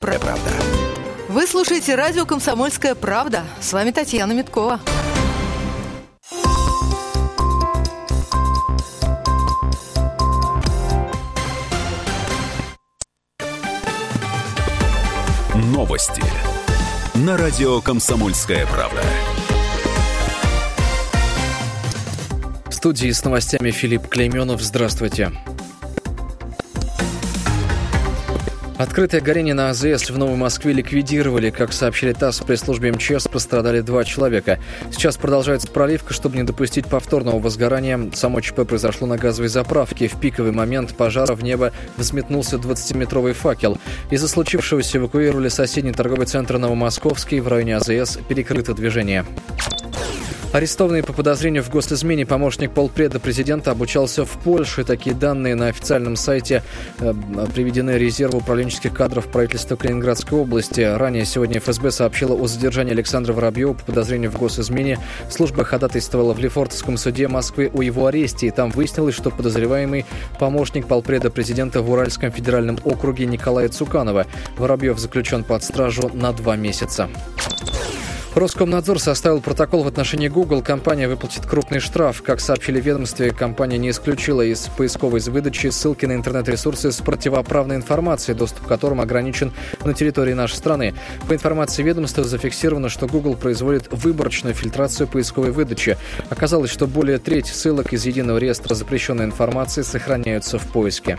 Правда. Вы слушаете радио «Комсомольская правда». С вами Татьяна Миткова. Новости на радио «Комсомольская правда». В студии с новостями Филипп Клейменов. Здравствуйте. Открытое горение на АЗС в Новой Москве ликвидировали. Как сообщили ТАСС, при службе МЧС пострадали два человека. Сейчас продолжается проливка, чтобы не допустить повторного возгорания. Само ЧП произошло на газовой заправке. В пиковый момент пожара в небо взметнулся 20-метровый факел. Из-за случившегося эвакуировали соседний торговый центр Новомосковский. В районе АЗС перекрыто движение. Арестованный по подозрению в госизмене помощник полпреда президента обучался в Польше. Такие данные на официальном сайте э, приведены резерву управленческих кадров правительства Калининградской области. Ранее сегодня ФСБ сообщила о задержании Александра Воробьева по подозрению в госизмене. Служба ходатайствовала в Лефортовском суде Москвы о его аресте. И там выяснилось, что подозреваемый помощник полпреда президента в Уральском федеральном округе Николая Цуканова. Воробьев заключен под стражу на два месяца. Роскомнадзор составил протокол в отношении Google. Компания выплатит крупный штраф. Как сообщили ведомстве, компания не исключила из поисковой выдачи ссылки на интернет-ресурсы с противоправной информацией, доступ к которым ограничен на территории нашей страны. По информации ведомства зафиксировано, что Google производит выборочную фильтрацию поисковой выдачи. Оказалось, что более трети ссылок из единого реестра запрещенной информации сохраняются в поиске.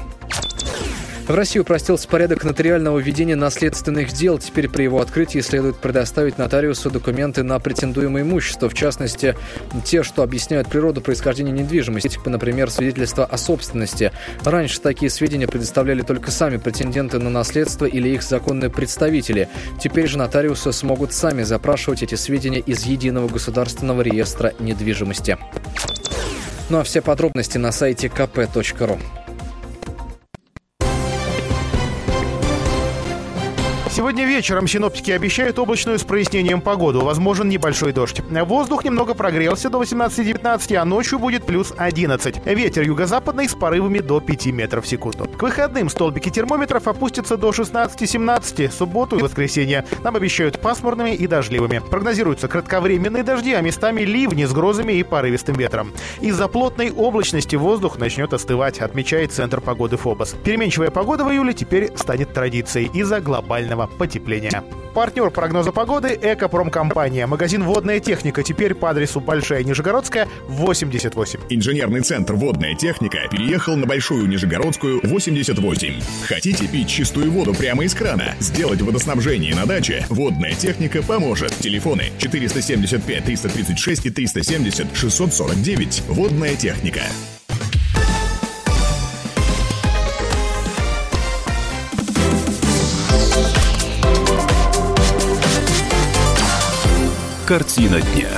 В России упростился порядок нотариального ведения наследственных дел. Теперь при его открытии следует предоставить нотариусу документы на претендуемое имущество, в частности, те, что объясняют природу происхождения недвижимости, типа, например, свидетельство о собственности. Раньше такие сведения предоставляли только сами претенденты на наследство или их законные представители. Теперь же нотариусы смогут сами запрашивать эти сведения из Единого государственного реестра недвижимости. Ну а все подробности на сайте kp.ru. Сегодня вечером синоптики обещают облачную с прояснением погоду. Возможен небольшой дождь. Воздух немного прогрелся до 18-19, а ночью будет плюс 11. Ветер юго-западный с порывами до 5 метров в секунду. К выходным столбики термометров опустятся до 16-17. Субботу и воскресенье нам обещают пасмурными и дождливыми. Прогнозируются кратковременные дожди, а местами ливни с грозами и порывистым ветром. Из-за плотной облачности воздух начнет остывать, отмечает Центр погоды ФОБОС. Переменчивая погода в июле теперь станет традицией из-за глобального потепления. Партнер прогноза погоды – Экопромкомпания. Магазин «Водная техника» теперь по адресу Большая Нижегородская, 88. Инженерный центр «Водная техника» переехал на Большую Нижегородскую, 88. Хотите пить чистую воду прямо из крана? Сделать водоснабжение на даче? «Водная техника» поможет. Телефоны 475 336 и 370 649. «Водная техника». Картина дня.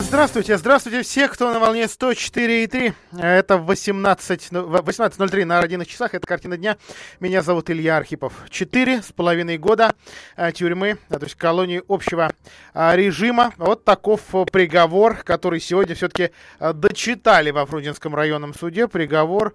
Здравствуйте, здравствуйте все, кто на волне 104,3. Это 18.03 18 на родинных часах, это картина дня. Меня зовут Илья Архипов. Четыре с половиной года э, тюрьмы, то есть колонии общего э, режима. Вот таков приговор, который сегодня все-таки э, дочитали во Фрунзенском районном суде. Приговор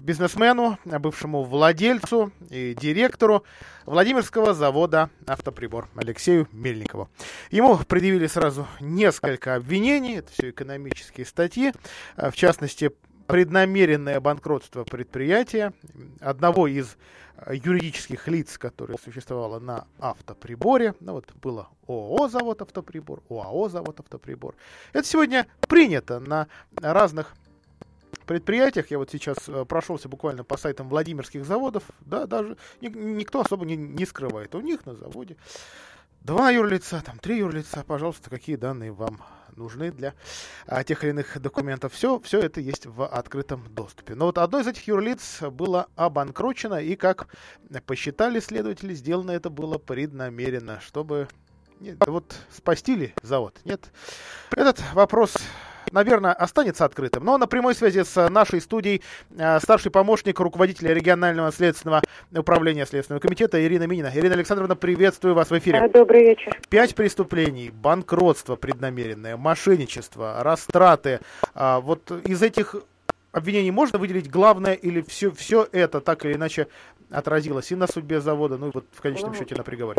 бизнесмену, бывшему владельцу и директору Владимирского завода «Автоприбор» Алексею Мельникову. Ему предъявили сразу несколько обвинений, это все экономические статьи, а, в частности, преднамеренное банкротство предприятия, одного из а, юридических лиц, которое существовало на автоприборе. Ну вот было ООО «Завод Автоприбор», ОАО «Завод Автоприбор». Это сегодня принято на разных предприятиях, я вот сейчас э, прошелся буквально по сайтам Владимирских заводов, да, даже ни, никто особо не, не скрывает. У них на заводе два юрлица, там три юрлица, пожалуйста, какие данные вам нужны для а, тех или иных документов. Все, все это есть в открытом доступе. Но вот одно из этих юрлиц было обанкрочено, и, как посчитали следователи, сделано это было преднамеренно, чтобы нет, вот спасти ли завод? Нет. Этот вопрос наверное, останется открытым. Но на прямой связи с нашей студией э, старший помощник руководителя регионального следственного управления Следственного комитета Ирина Минина. Ирина Александровна, приветствую вас в эфире. Добрый вечер. Пять преступлений, банкротство преднамеренное, мошенничество, растраты. А, вот из этих обвинений можно выделить главное или все, все это так или иначе отразилось и на судьбе завода, ну и вот в конечном Ну, счете на приговоре.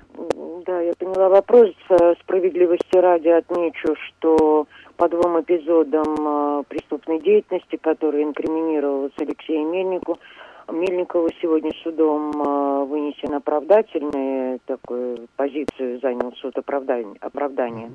Да, я поняла вопрос. Э, Справедливости ради отмечу, что по двум эпизодам э, преступной деятельности, которые инкриминировалась Алексею Мельнику, Мельникову сегодня судом э, вынесен оправдательный, такую позицию занял суд оправдания. оправдания.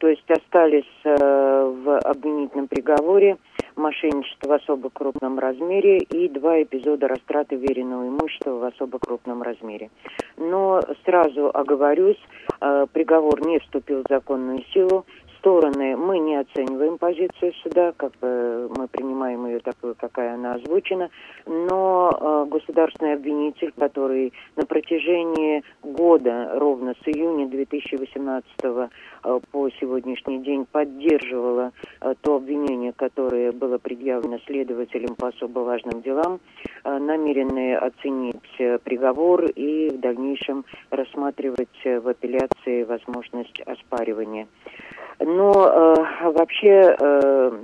То есть остались в обвинительном приговоре мошенничество в особо крупном размере и два эпизода растраты веренного имущества в особо крупном размере. Но сразу оговорюсь, э, приговор не вступил в законную силу. Стороны мы не оцениваем позицию суда, как бы мы принимаем ее такую, какая она озвучена, но э, государственный обвинитель, который на протяжении года, ровно с июня 2018 э, по сегодняшний день поддерживала э, то обвинение, которое было предъявлено следователям по особо важным делам, э, намерены оценить э, приговор и в дальнейшем рассматривать э, в апелляции возможность оспаривания. Но э, вообще э,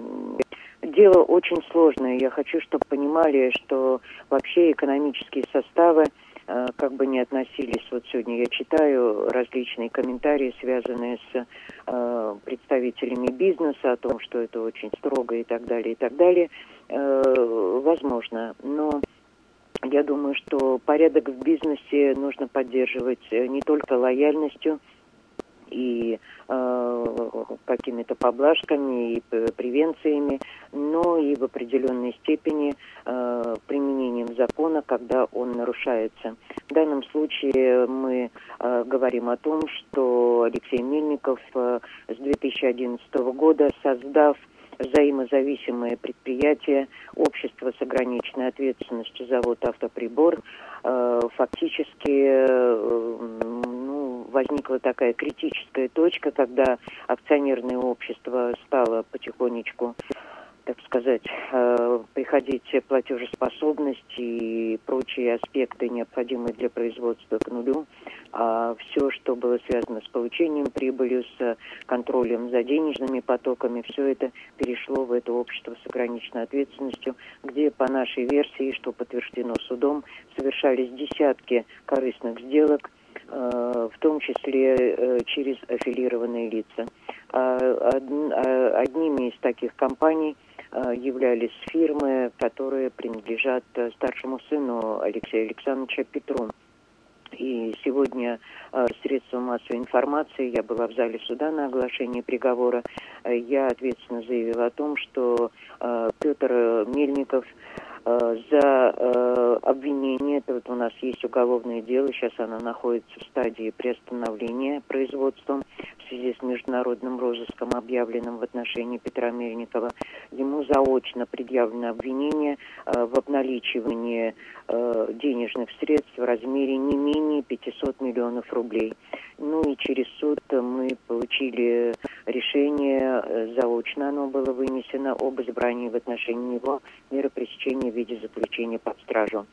дело очень сложное. Я хочу, чтобы понимали, что вообще экономические составы э, как бы не относились. Вот сегодня я читаю различные комментарии, связанные с э, представителями бизнеса о том, что это очень строго и так далее, и так далее. Э, возможно, но я думаю, что порядок в бизнесе нужно поддерживать э, не только лояльностью и э, какими-то поблажками и превенциями, но и в определенной степени э, применением закона, когда он нарушается. В данном случае мы э, говорим о том, что Алексей Мельников э, с 2011 года, создав взаимозависимое предприятие, общество с ограниченной ответственностью завод «Автоприбор», э, фактически э, возникла такая критическая точка, когда акционерное общество стало потихонечку так сказать, э, приходить платежеспособность и прочие аспекты, необходимые для производства к нулю. А все, что было связано с получением прибыли, с контролем за денежными потоками, все это перешло в это общество с ограниченной ответственностью, где, по нашей версии, что подтверждено судом, совершались десятки корыстных сделок, в том числе э, через аффилированные лица. А, а, Одними из таких компаний э, являлись фирмы, которые принадлежат э, старшему сыну Алексея Александровича Петру. И сегодня э, средства массовой информации, я была в зале суда на оглашении приговора, э, я ответственно заявила о том, что э, Петр Мельников э, за э, обвинение, это вот у нас есть уголовное дело, сейчас оно находится в стадии приостановления производством в связи с международным розыском, объявленным в отношении Петра Мельникова. Ему заочно предъявлено обвинение э, в обналичивании э, денежных средств в размере не менее 500 миллионов рублей. Ну и через суд мы получили решение, э, заочно оно было вынесено об избрании в отношении него меры пресечения в виде заключения под стражу.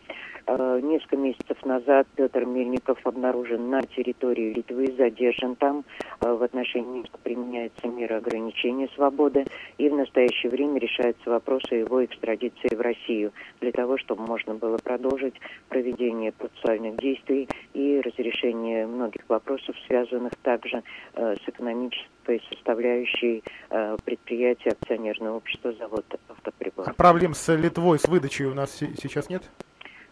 Несколько месяцев назад Петр Мельников обнаружен на территории Литвы, задержан там. Э, В отношении него применяется мера ограничения свободы. И в настоящее время решается вопрос о его экстрадиции в Россию для того, чтобы можно было продолжить проведение процессуальных действий и разрешение многих вопросов, связанных также э, с экономической составляющей э, предприятия акционерного общества завод автоприбор. А Проблем с Литвой, с выдачей у нас се- сейчас нет?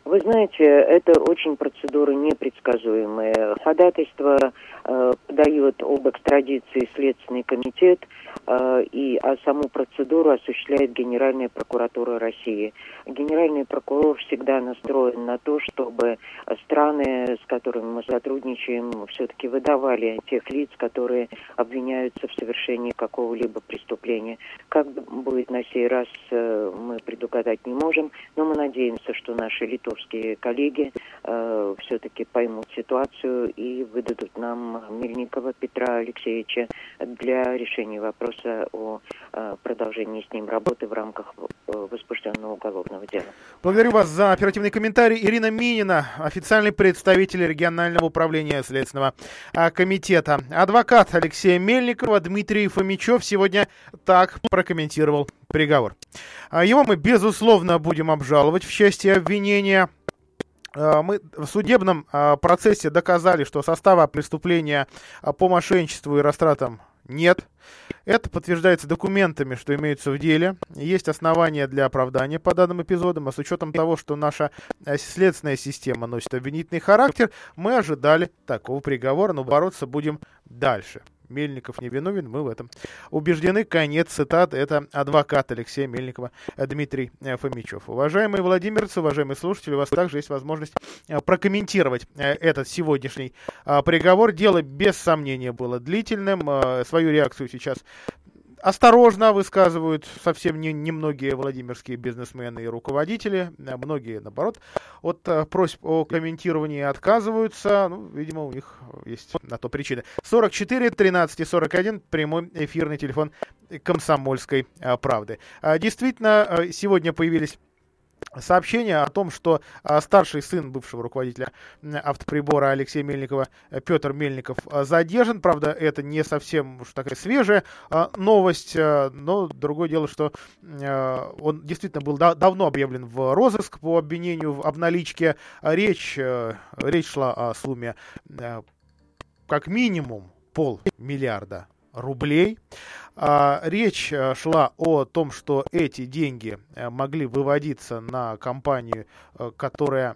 Вы знаете, это очень процедуры непредсказуемые. Ходатайство э, подает об экстрадиции Следственный комитет, э, и а саму процедуру осуществляет Генеральная прокуратура России. Генеральный прокурор всегда настроен на то, чтобы страны, с которыми мы сотрудничаем, все-таки выдавали тех лиц, которые обвиняются в совершении какого-либо преступления. Как будет на сей раз, э, мы предугадать не можем, но мы надеемся, что наши литовские коллеги э, все-таки поймут ситуацию и выдадут нам Мельникова Петра Алексеевича для решения вопроса о э, продолжении с ним работы в рамках э, возбужденного уголовного дела. Благодарю вас за оперативный комментарий. Ирина Минина, официальный представитель регионального управления Следственного а, комитета. Адвокат Алексея Мельникова Дмитрий Фомичев сегодня так прокомментировал приговор. А, Его мы, безусловно, будем обжаловать в части обвинения. Э, мы в судебном э, процессе доказали, что состава преступления э, по мошенничеству и растратам нет. Это подтверждается документами, что имеются в деле. Есть основания для оправдания по данным эпизодам, а с учетом того, что наша следственная система носит обвинительный характер, мы ожидали такого приговора, но бороться будем дальше. Мельников не виновен, мы в этом убеждены. Конец цитат. Это адвокат Алексея Мельникова э, Дмитрий э, Фомичев. Уважаемые владимирцы, уважаемые слушатели, у вас также есть возможность э, прокомментировать этот сегодняшний приговор. Дело без сомнения было длительным. Свою реакцию сейчас осторожно высказывают совсем не, немногие владимирские бизнесмены и руководители, а многие, наоборот, от э, просьб о комментировании отказываются. Ну, видимо, у них есть на то причины. 44 13 и 41 прямой эфирный телефон комсомольской э, правды. А, действительно, э, сегодня появились сообщение о том, что а, старший сын бывшего руководителя автоприбора Алексея Мельникова э, Петр Мельников а, задержан. Правда, это не совсем уж такая свежая а, новость, но другое дело, что он действительно был давно объявлен в розыск по обвинению в обналичке. Речь, э, речь шла о сумме э, как минимум полмиллиарда рублей. А, речь э, шла о том, что эти деньги э, могли выводиться на компанию, э, которая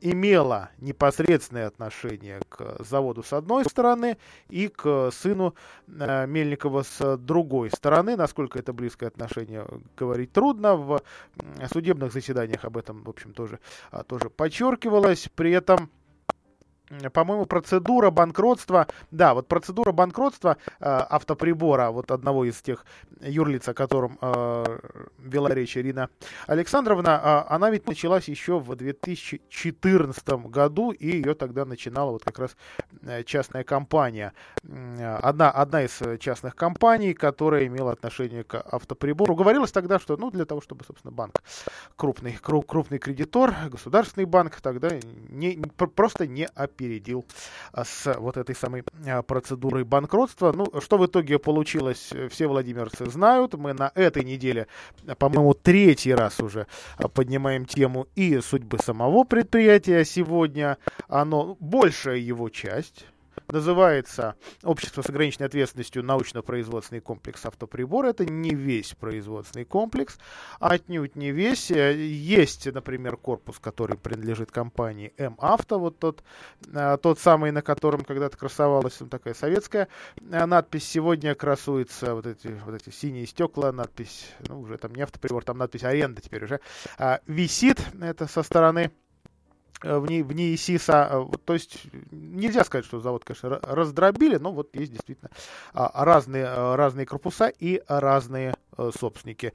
имела непосредственное отношение к заводу с одной стороны и к сыну Мельникова с другой стороны. Насколько это близкое отношение, говорить трудно. В судебных заседаниях об этом, в общем, тоже, а, тоже подчеркивалось. При этом по-моему, процедура банкротства, да, вот процедура банкротства э, автоприбора, вот одного из тех юрлиц, о котором э, вела речь Ирина Александровна, э, она ведь началась еще в 2014 году, и ее тогда начинала вот как раз э, частная компания. Одна, одна из частных компаний, которая имела отношение к автоприбору. Говорилось тогда, что, ну, для того, чтобы, собственно, банк, крупный, крупный кредитор, государственный банк, тогда не, просто не оперировал опередил а, с вот этой самой а, процедурой банкротства. Ну, что в итоге получилось, все владимирцы знают. Мы на этой неделе, по-моему, третий раз уже а, поднимаем тему и судьбы самого предприятия. Сегодня оно, большая его часть, называется «Общество с ограниченной ответственностью научно-производственный комплекс автоприбор». Это не весь производственный комплекс, отнюдь не весь. Есть, например, корпус, который принадлежит компании М-Авто, вот тот, э, тот самый, на котором когда-то красовалась ну, такая советская э, надпись. Сегодня красуется вот эти, вот эти синие стекла, надпись, ну, уже там не автоприбор, там надпись «Аренда» теперь уже, а, висит. Это со стороны Э, в ней, в ней СИСа. Э, то есть нельзя сказать, что завод, конечно, раздробили, но вот есть действительно а, разные, э, разные корпуса и разные собственники.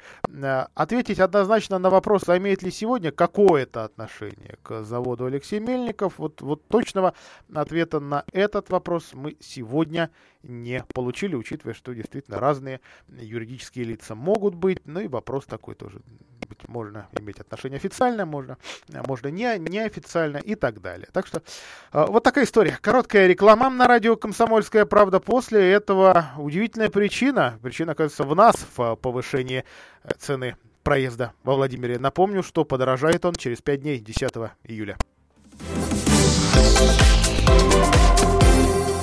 Ответить однозначно на вопрос, а имеет ли сегодня какое-то отношение к заводу Алексей Мельников, вот, вот точного ответа на этот вопрос мы сегодня не получили, учитывая, что действительно разные юридические лица могут быть. Ну и вопрос такой тоже. Быть, можно иметь отношение официально, можно, можно не, неофициально и так далее. Так что э, вот такая история. Короткая реклама на радио «Комсомольская правда». После этого удивительная причина. Причина, оказывается, в нас, в повышении э, цены проезда во Владимире. Напомню, что подорожает он через 5 дней, 10 июля.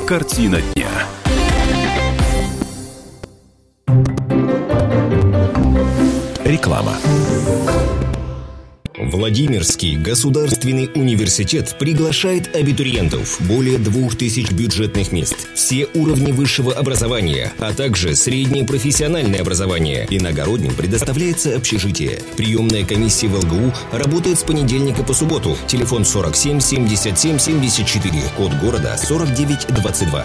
Картина дня. Реклама. Владимирский государственный университет приглашает абитуриентов. Более двух тысяч бюджетных мест. Все уровни высшего образования, а также среднее профессиональное образование. Иногородним предоставляется общежитие. Приемная комиссия в ЛГУ работает с понедельника по субботу. Телефон 47 77 74. Код города 4922.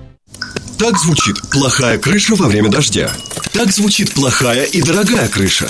Так звучит плохая крыша во время дождя. Так звучит плохая и дорогая крыша.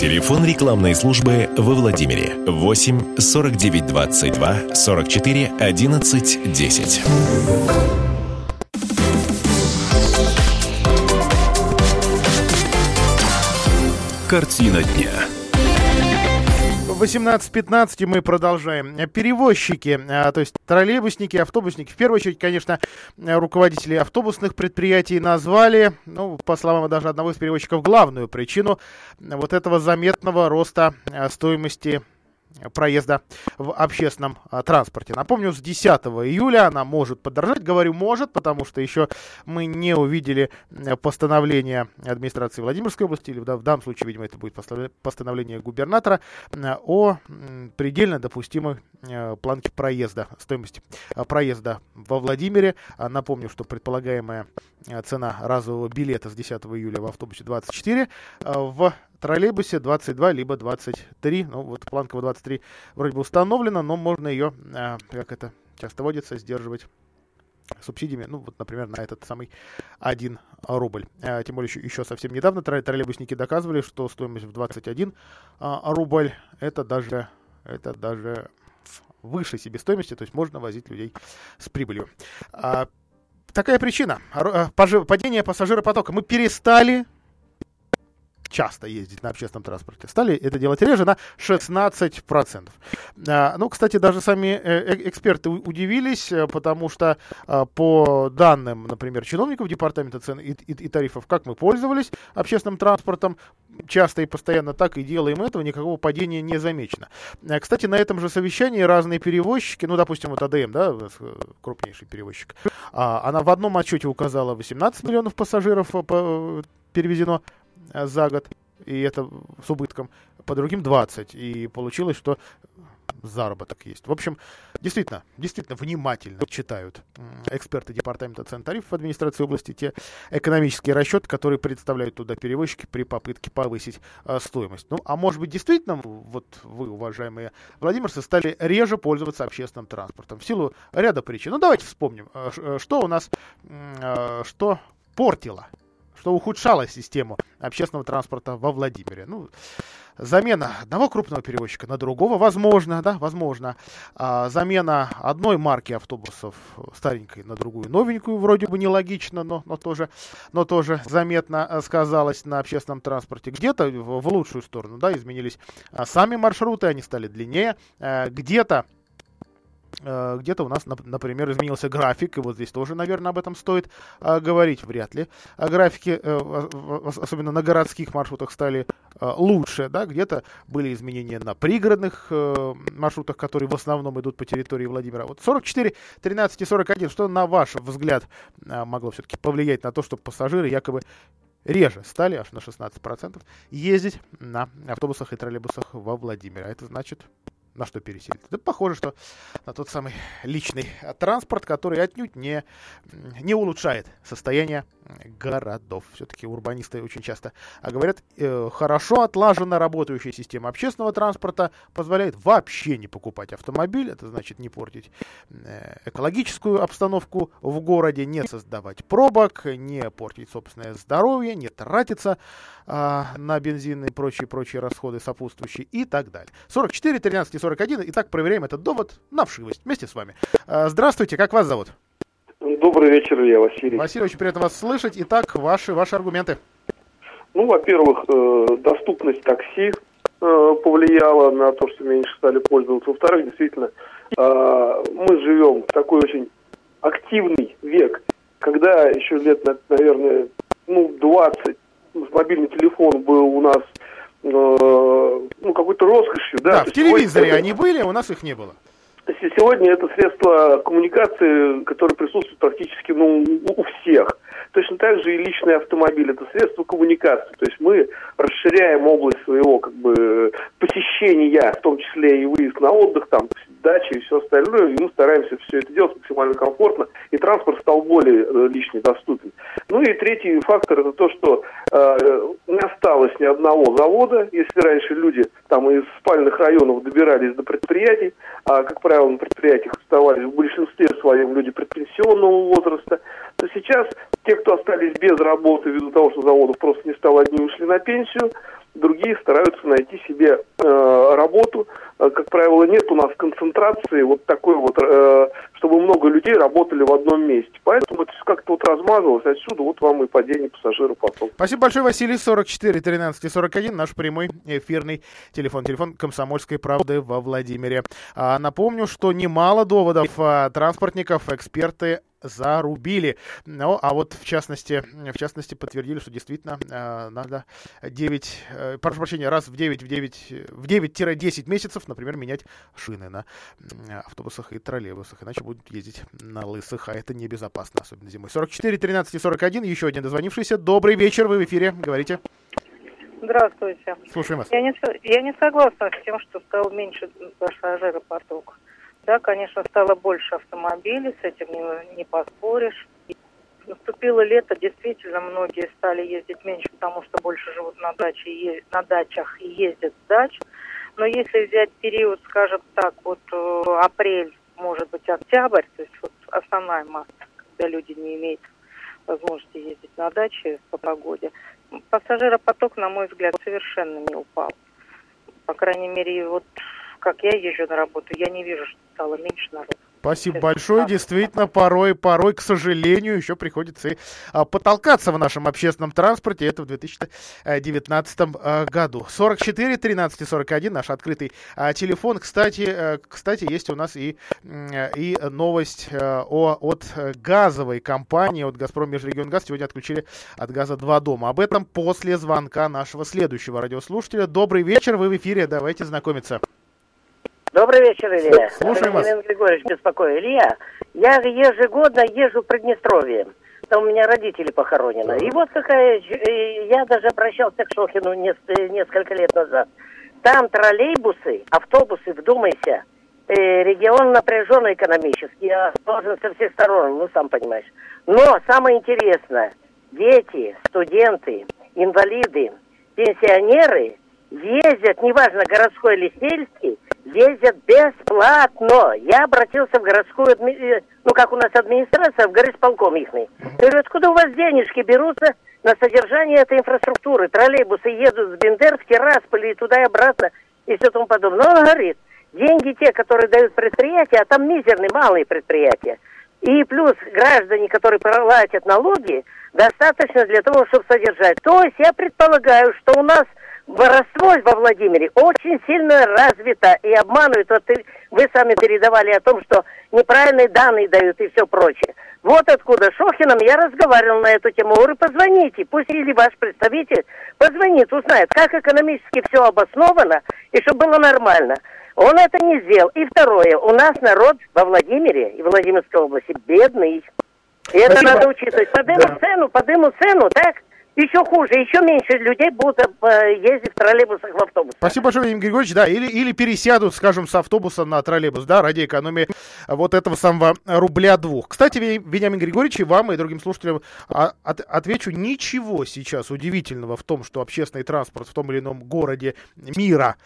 Телефон рекламной службы во Владимире 8 49 22 44 11 10. Картина дня. 18.15 мы продолжаем. Перевозчики, а, то есть троллейбусники, автобусники, в первую очередь, конечно, руководители автобусных предприятий назвали, ну, по словам даже одного из перевозчиков, главную причину вот этого заметного роста а, стоимости проезда в общественном а, транспорте. Напомню, с 10 июля она может подорожать. Говорю может, потому что еще мы не увидели э, постановление администрации Владимирской области, или в, данном случае, видимо, это будет постановление губернатора э, о предельно допустимой э, планке проезда, стоимости проезда во Владимире. А, напомню, что предполагаемая цена разового билета с 10 июля в автобусе 24, в троллейбусе 22 либо 23. Ну, вот планка в 23 вроде бы установлена, но можно ее, а, как это часто водится, сдерживать субсидиями, ну, вот, например, на этот самый 1 рубль. А, тем более, еще, еще совсем недавно троллейбусники доказывали, что стоимость в 21 а, рубль, это даже, это даже выше себестоимости, то есть можно возить людей с прибылью. А, такая причина. Падение пассажиропотока. Мы перестали часто ездить на общественном транспорте. Стали это делать реже на 16%. А, ну, кстати, даже сами э, э, эксперты удивились, э, потому что а, по данным, например, чиновников Департамента цен и, и, и тарифов, как мы пользовались общественным транспортом, часто и постоянно так и делаем этого, никакого падения не замечено. А, кстати, на этом же совещании разные перевозчики, ну, допустим, вот АДМ, да, крупнейший перевозчик, она в одном отчете указала 18 миллионов пассажиров перевезено за год, и это с убытком, по другим 20. И получилось, что заработок есть. В общем, действительно, действительно внимательно читают эксперты Департамента цен тарифов администрации области те экономические расчеты, которые представляют туда перевозчики при попытке повысить а, стоимость. Ну, а может быть, действительно, вот вы, уважаемые владимирцы, стали реже пользоваться общественным транспортом в силу ряда причин. Ну, давайте вспомним, э, что у нас, э, что портило что ухудшало систему общественного транспорта во Владимире. Ну, замена одного крупного перевозчика на другого, возможно, да, возможно. А, замена одной марки автобусов старенькой на другую новенькую, вроде бы нелогично, но, но, тоже, но тоже заметно сказалось на общественном транспорте. Где-то в, в лучшую сторону, да, изменились а, сами маршруты, они стали длиннее. А, где-то Э, где-то у нас, например, изменился график, и вот здесь тоже, наверное, об этом стоит э, говорить, вряд ли. А графики, э, особенно на городских маршрутах, стали лучше, да, где-то были изменения на пригородных маршрутах, которые в основном идут по территории Владимира. Вот 44, 13 и 41, что, на ваш взгляд, могло все-таки повлиять на то, что пассажиры якобы реже стали, аж на 16%, ездить на автобусах и троллейбусах во Владимире. А это значит на что переселить? Да похоже, что на тот самый личный транспорт, который отнюдь не, не улучшает состояние городов. Все-таки урбанисты очень часто говорят, э, хорошо отлажена работающая система общественного транспорта позволяет вообще не покупать автомобиль, это значит не портить э, экологическую обстановку в городе, не создавать пробок, не портить собственное здоровье, не тратиться э, на бензин и прочие-прочие расходы сопутствующие и так далее. 44, 13 и 41. Итак, проверяем этот довод на вшивость вместе с вами. Э, здравствуйте, как вас зовут? Добрый вечер, я Василий. Василий, очень приятно вас слышать. Итак, ваши, ваши аргументы. Ну, во-первых, э, доступность такси э, повлияла на то, что меньше стали пользоваться. Во-вторых, действительно, э, мы живем в такой очень активный век, когда еще лет, наверное, ну, 20 мобильный телефон был у нас ну, какой-то роскошью. Да, да в телевизоре сегодня... они были, а у нас их не было. Сегодня это средство коммуникации, которое присутствует практически ну, у всех. Точно так же и личный автомобиль – это средство коммуникации. То есть мы расширяем область своего как бы, посещения, в том числе и выезд на отдых, там, дачи и все остальное, и мы стараемся все это делать максимально комфортно, и транспорт стал более э, лишний доступен. Ну и третий фактор – это то, что э, не осталось ни одного завода. Если раньше люди там из спальных районов добирались до предприятий, а, как правило, на предприятиях оставались в большинстве своем люди предпенсионного возраста, то сейчас те, кто остались без работы ввиду того, что заводов просто не стало, одни ушли на пенсию, другие стараются найти себе э, работу. Э, как правило, нет у нас концентрации вот такой вот, э, чтобы много людей работали в одном месте. Поэтому это как-то вот размазалось. Отсюда вот вам и падение пассажиропотока. Спасибо большое, Василий. 44 13 и 41. Наш прямой эфирный телефон. Телефон Комсомольской правды во Владимире. А, напомню, что немало доводов а, транспортников эксперты зарубили. Ну, а вот в частности, в частности подтвердили, что действительно э, надо 9, э, прошу прощения, раз в 9, в 9, в 9-10 месяцев, например, менять шины на автобусах и троллейбусах, иначе будут ездить на лысых, а это небезопасно, особенно зимой. 44, 13 и 41, еще один дозвонившийся. Добрый вечер, вы в эфире, говорите. Здравствуйте. Слушаем вас. Я не, я не согласна с тем, что стал меньше пассажиропоток. Да, конечно, стало больше автомобилей, с этим не, не поспоришь. Наступило лето, действительно, многие стали ездить меньше, потому что больше живут на, даче, на дачах и ездят с дач. Но если взять период, скажем так, вот э, апрель, может быть, октябрь, то есть вот основная масса, когда люди не имеют возможности ездить на даче по погоде, пассажиропоток, на мой взгляд, совершенно не упал. По крайней мере, вот как я езжу на работу, я не вижу, что стало меньше народу. Спасибо большое. Действительно, порой, порой, к сожалению, еще приходится и а, потолкаться в нашем общественном транспорте. Это в 2019 а, году. 44 13 41 наш открытый а, телефон. Кстати, а, кстати, есть у нас и, и новость а, о, от газовой компании, от «Газпром Межрегионгаз». Сегодня отключили от газа два дома. Об этом после звонка нашего следующего радиослушателя. Добрый вечер, вы в эфире. Давайте знакомиться. Добрый вечер, Илья. Слушаем вас. Григорьевич беспокою. Илья, я ежегодно езжу в Приднестровье. Там у меня родители похоронены. И вот какая... Я даже обращался к Шохину несколько лет назад. Там троллейбусы, автобусы, вдумайся, регион напряженный экономически, сложен со всех сторон, ну, сам понимаешь. Но самое интересное, дети, студенты, инвалиды, пенсионеры ездят, неважно, городской или сельский, ездят бесплатно. Я обратился в городскую, э, ну как у нас администрация, в горисполком их. Я говорю, откуда у вас денежки берутся на содержание этой инфраструктуры? Троллейбусы едут с Бендер в Тирасполь и туда и обратно и все тому подобное. Но он говорит, деньги те, которые дают предприятия, а там мизерные малые предприятия. И плюс граждане, которые платят налоги, достаточно для того, чтобы содержать. То есть я предполагаю, что у нас воровство во Владимире очень сильно развито и обманывают. Вот вы сами передавали о том, что неправильные данные дают и все прочее. Вот откуда Шохином я разговаривал на эту тему. Говорю, позвоните, пусть или ваш представитель позвонит, узнает, как экономически все обосновано и чтобы было нормально. Он это не сделал. И второе, у нас народ во Владимире и Владимирской области бедный. И это Спасибо. надо учитывать. Подыму да. цену, подыму цену, так? Еще хуже, еще меньше людей будут э, ездить в троллейбусах, в автобусах. Спасибо большое, Владимир Григорьевич. Да, или, или пересядут, скажем, с автобуса на троллейбус, да, ради экономии вот этого самого рубля двух. Кстати, Вениамин Григорьевич, и вам, и другим слушателям а, от, отвечу, ничего сейчас удивительного в том, что общественный транспорт в том или ином городе мира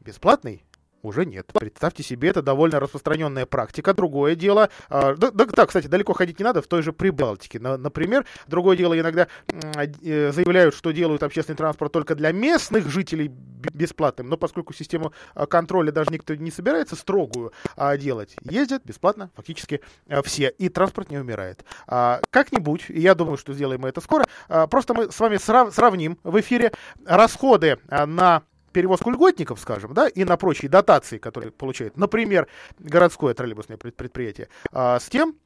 бесплатный, уже нет. Представьте себе, это довольно распространенная практика. Другое дело, э, да, да, да, кстати, далеко ходить не надо, в той же Прибалтике, на, например. Другое дело, иногда э, заявляют, что делают общественный транспорт только для местных жителей бесплатным, но поскольку систему а, контроля даже никто не собирается строгую э, делать, ездят бесплатно фактически все, и транспорт не умирает. А, как-нибудь, я думаю, что сделаем мы это скоро, а, просто мы с вами срав, сравним в эфире расходы а, на перевозку льготников, скажем, да, и на прочие дотации, которые получает, например, городское троллейбусное предприятие, а, с тем,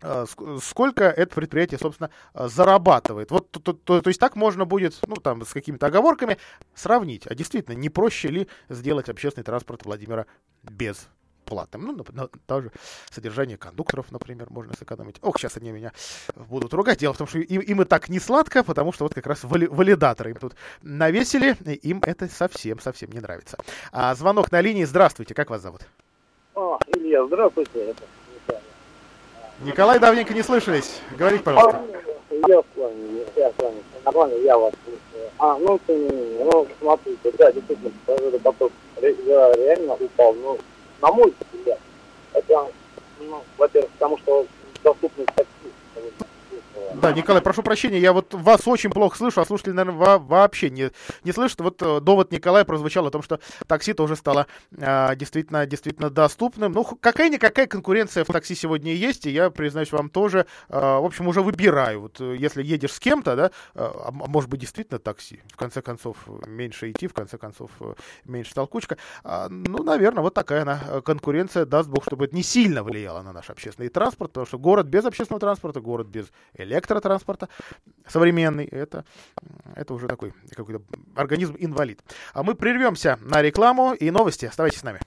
а, сколько это предприятие, собственно, зарабатывает. Вот то, то, то есть так можно будет, ну, там, с какими-то оговорками сравнить. А действительно, не проще ли сделать общественный транспорт Владимира без платным. Ну, на, тоже содержание кондукторов, например, можно сэкономить. Ох, сейчас они меня будут ругать. Дело в том, что им, им и так не сладко, потому что вот как раз вали, валидаторы им тут навесили, им это совсем-совсем не нравится. А, звонок на линии. Здравствуйте, как вас зовут? А, Илья, здравствуйте. Это Николай, давненько не слышались. Говорите, пожалуйста. Я с вами, я с вами. Нормально, я вас слушаю. А, ну, тем не менее, ну, смотрите, да, действительно, поток реально упал, ну, на мой взгляд. Хотя, ну, во-первых, потому что доступность такси да, Николай, прошу прощения, я вот вас очень плохо слышу, а слушатели, наверное, вообще не, не слышат. Вот э, довод Николая прозвучал о том, что такси тоже стало э, действительно, действительно доступным. Ну, какая-никакая конкуренция в такси сегодня есть, и я, признаюсь вам, тоже, э, в общем, уже выбираю. Вот э, если едешь с кем-то, да, э, а может быть, действительно такси, в конце концов, меньше идти, в конце концов, меньше толкучка. Э, ну, наверное, вот такая она конкуренция, даст Бог, чтобы это не сильно влияло на наш общественный транспорт, потому что город без общественного транспорта, город без электротранспорта современный, это, это уже такой какой-то организм-инвалид. А мы прервемся на рекламу и новости. Оставайтесь с нами.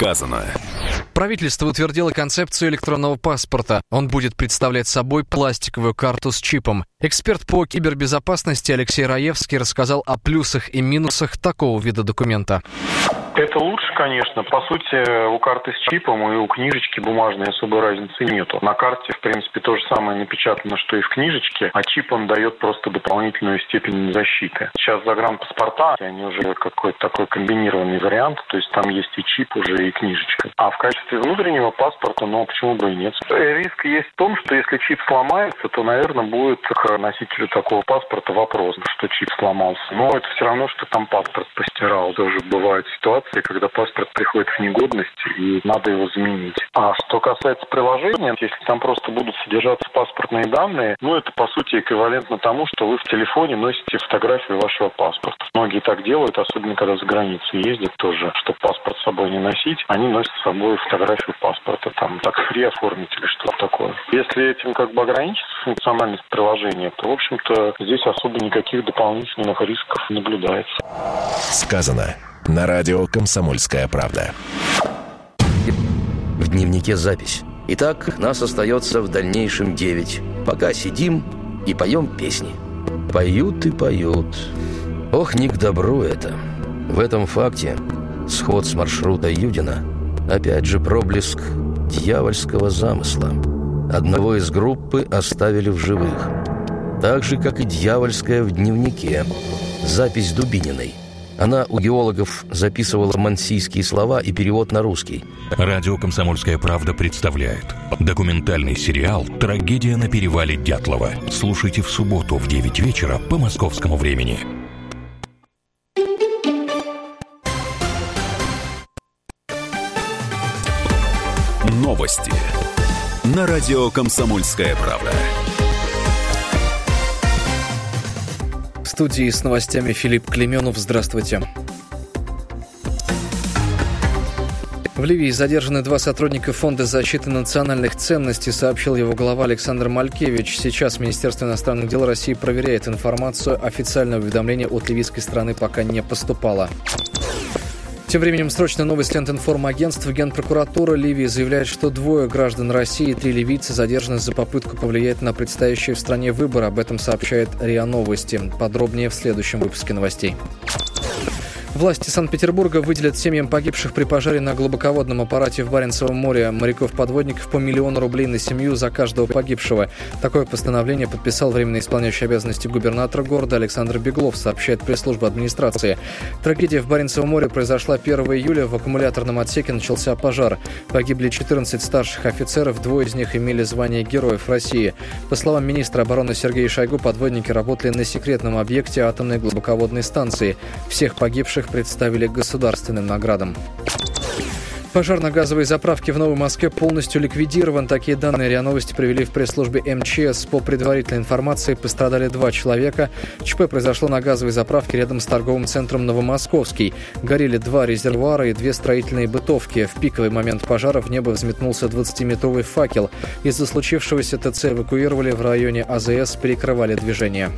Сказано. Правительство утвердило концепцию электронного паспорта. Он будет представлять собой пластиковую карту с чипом. Эксперт по кибербезопасности Алексей Раевский рассказал о плюсах и минусах такого вида документа. Это лучше, конечно. По сути, у карты с чипом и у книжечки бумажной особой разницы нету. На карте, в принципе, то же самое напечатано, что и в книжечке, а чип он дает просто дополнительную степень защиты. Сейчас загранпаспорта, они уже какой-то такой комбинированный вариант, то есть там есть и чип уже, и книжечка. А в качестве внутреннего паспорта, ну, почему бы и нет. Риск есть в том, что если чип сломается, то, наверное, будет к носителю такого паспорта вопрос, что чип сломался. Но это все равно, что там паспорт постирал. Тоже бывают ситуации, ситуации, когда паспорт приходит в негодность и надо его заменить. А что касается приложения, если там просто будут содержаться паспортные данные, ну это по сути эквивалентно тому, что вы в телефоне носите фотографию вашего паспорта. Многие так делают, особенно когда за границу ездят тоже, чтобы паспорт с собой не носить, они носят с собой фотографию паспорта, там так фри оформить или что-то такое. Если этим как бы ограничится функциональность приложения, то, в общем-то, здесь особо никаких дополнительных рисков наблюдается. Сказано на радио «Комсомольская правда». В дневнике запись. Итак, нас остается в дальнейшем девять. Пока сидим и поем песни. Поют и поют. Ох, не к добру это. В этом факте сход с маршрута Юдина Опять же проблеск дьявольского замысла. Одного из группы оставили в живых. Так же, как и дьявольская в дневнике. Запись Дубининой. Она у геологов записывала мансийские слова и перевод на русский. Радио «Комсомольская правда» представляет документальный сериал «Трагедия на перевале Дятлова». Слушайте в субботу в 9 вечера по московскому времени. Новости на радио «Комсомольская правда». Студии с новостями Филипп Клеменов. Здравствуйте. В Ливии задержаны два сотрудника Фонда защиты национальных ценностей, сообщил его глава Александр Малькевич. Сейчас Министерство иностранных дел России проверяет информацию. Официальное уведомление от ливийской страны пока не поступало. Тем временем срочная новость лент информагентства. Генпрокуратура Ливии заявляет, что двое граждан России и три ливийца задержаны за попытку повлиять на предстоящие в стране выборы. Об этом сообщает РИА Новости. Подробнее в следующем выпуске новостей. Власти Санкт-Петербурга выделят семьям погибших при пожаре на глубоководном аппарате в Баренцевом море моряков-подводников по миллиону рублей на семью за каждого погибшего. Такое постановление подписал временно исполняющий обязанности губернатора города Александр Беглов, сообщает пресс-служба администрации. Трагедия в Баренцевом море произошла 1 июля. В аккумуляторном отсеке начался пожар. Погибли 14 старших офицеров, двое из них имели звание Героев России. По словам министра обороны Сергея Шойгу, подводники работали на секретном объекте атомной глубоководной станции. Всех погибших представили государственным наградам. Пожар на газовой заправке в Новой Москве полностью ликвидирован. Такие данные РИА Новости привели в пресс-службе МЧС. По предварительной информации пострадали два человека. ЧП произошло на газовой заправке рядом с торговым центром Новомосковский. Горели два резервуара и две строительные бытовки. В пиковый момент пожара в небо взметнулся 20-метровый факел. Из-за случившегося ТЦ эвакуировали в районе АЗС, перекрывали движение.